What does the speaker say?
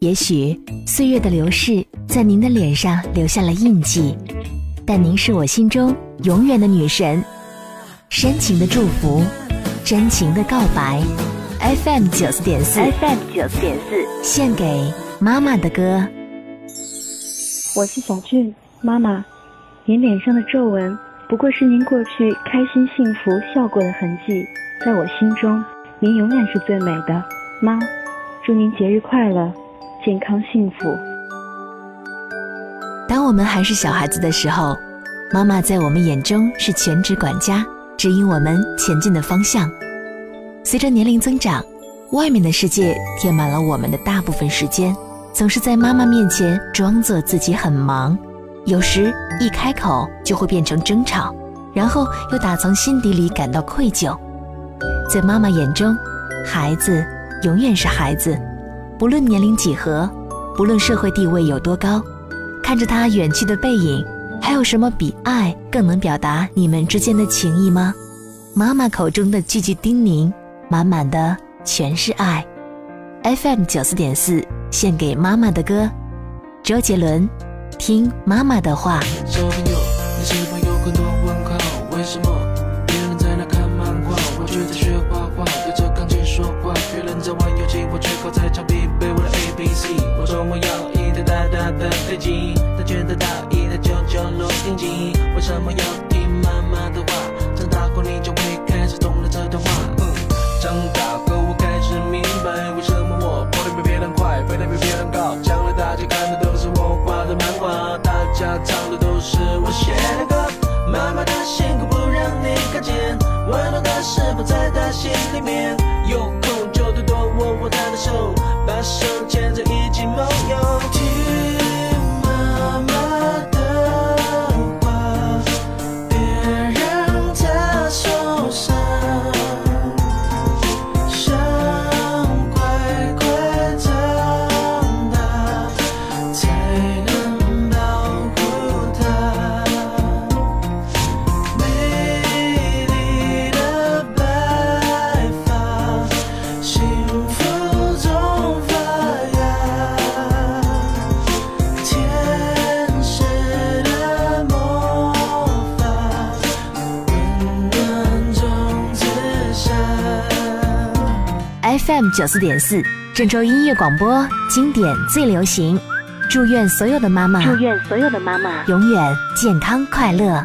也许岁月的流逝在您的脸上留下了印记，但您是我心中永远的女神。深情的祝福，真情的告白，FM 九四点四，FM 九四点四，献给妈妈的歌。我是小俊，妈妈，您脸上的皱纹不过是您过去开心幸福笑过的痕迹，在我心中，您永远是最美的。妈，祝您节日快乐！健康幸福。当我们还是小孩子的时候，妈妈在我们眼中是全职管家，指引我们前进的方向。随着年龄增长，外面的世界填满了我们的大部分时间，总是在妈妈面前装作自己很忙，有时一开口就会变成争吵，然后又打从心底里感到愧疚。在妈妈眼中，孩子永远是孩子。不论年龄几何，不论社会地位有多高，看着他远去的背影，还有什么比爱更能表达你们之间的情谊吗？妈妈口中的句句叮咛，满满的全是爱。FM 九四点四，献给妈妈的歌，周杰伦，听妈妈的话。飞机，他觉得大意的九九落定机，为什么要听妈妈的话？长大后你就会开始懂了这段话。长大后我开始明白，为什么我跑得比别人快，飞得比别人高。将来大家看的都是我画的漫画，大家唱的都是我写的歌。妈妈的辛苦不让你看见，温暖的事不在她心里面。有空就多多握握她的手 FM 九四点四，郑州音乐广播，经典最流行。祝愿所有的妈妈，祝愿所有的妈妈永远健康快乐。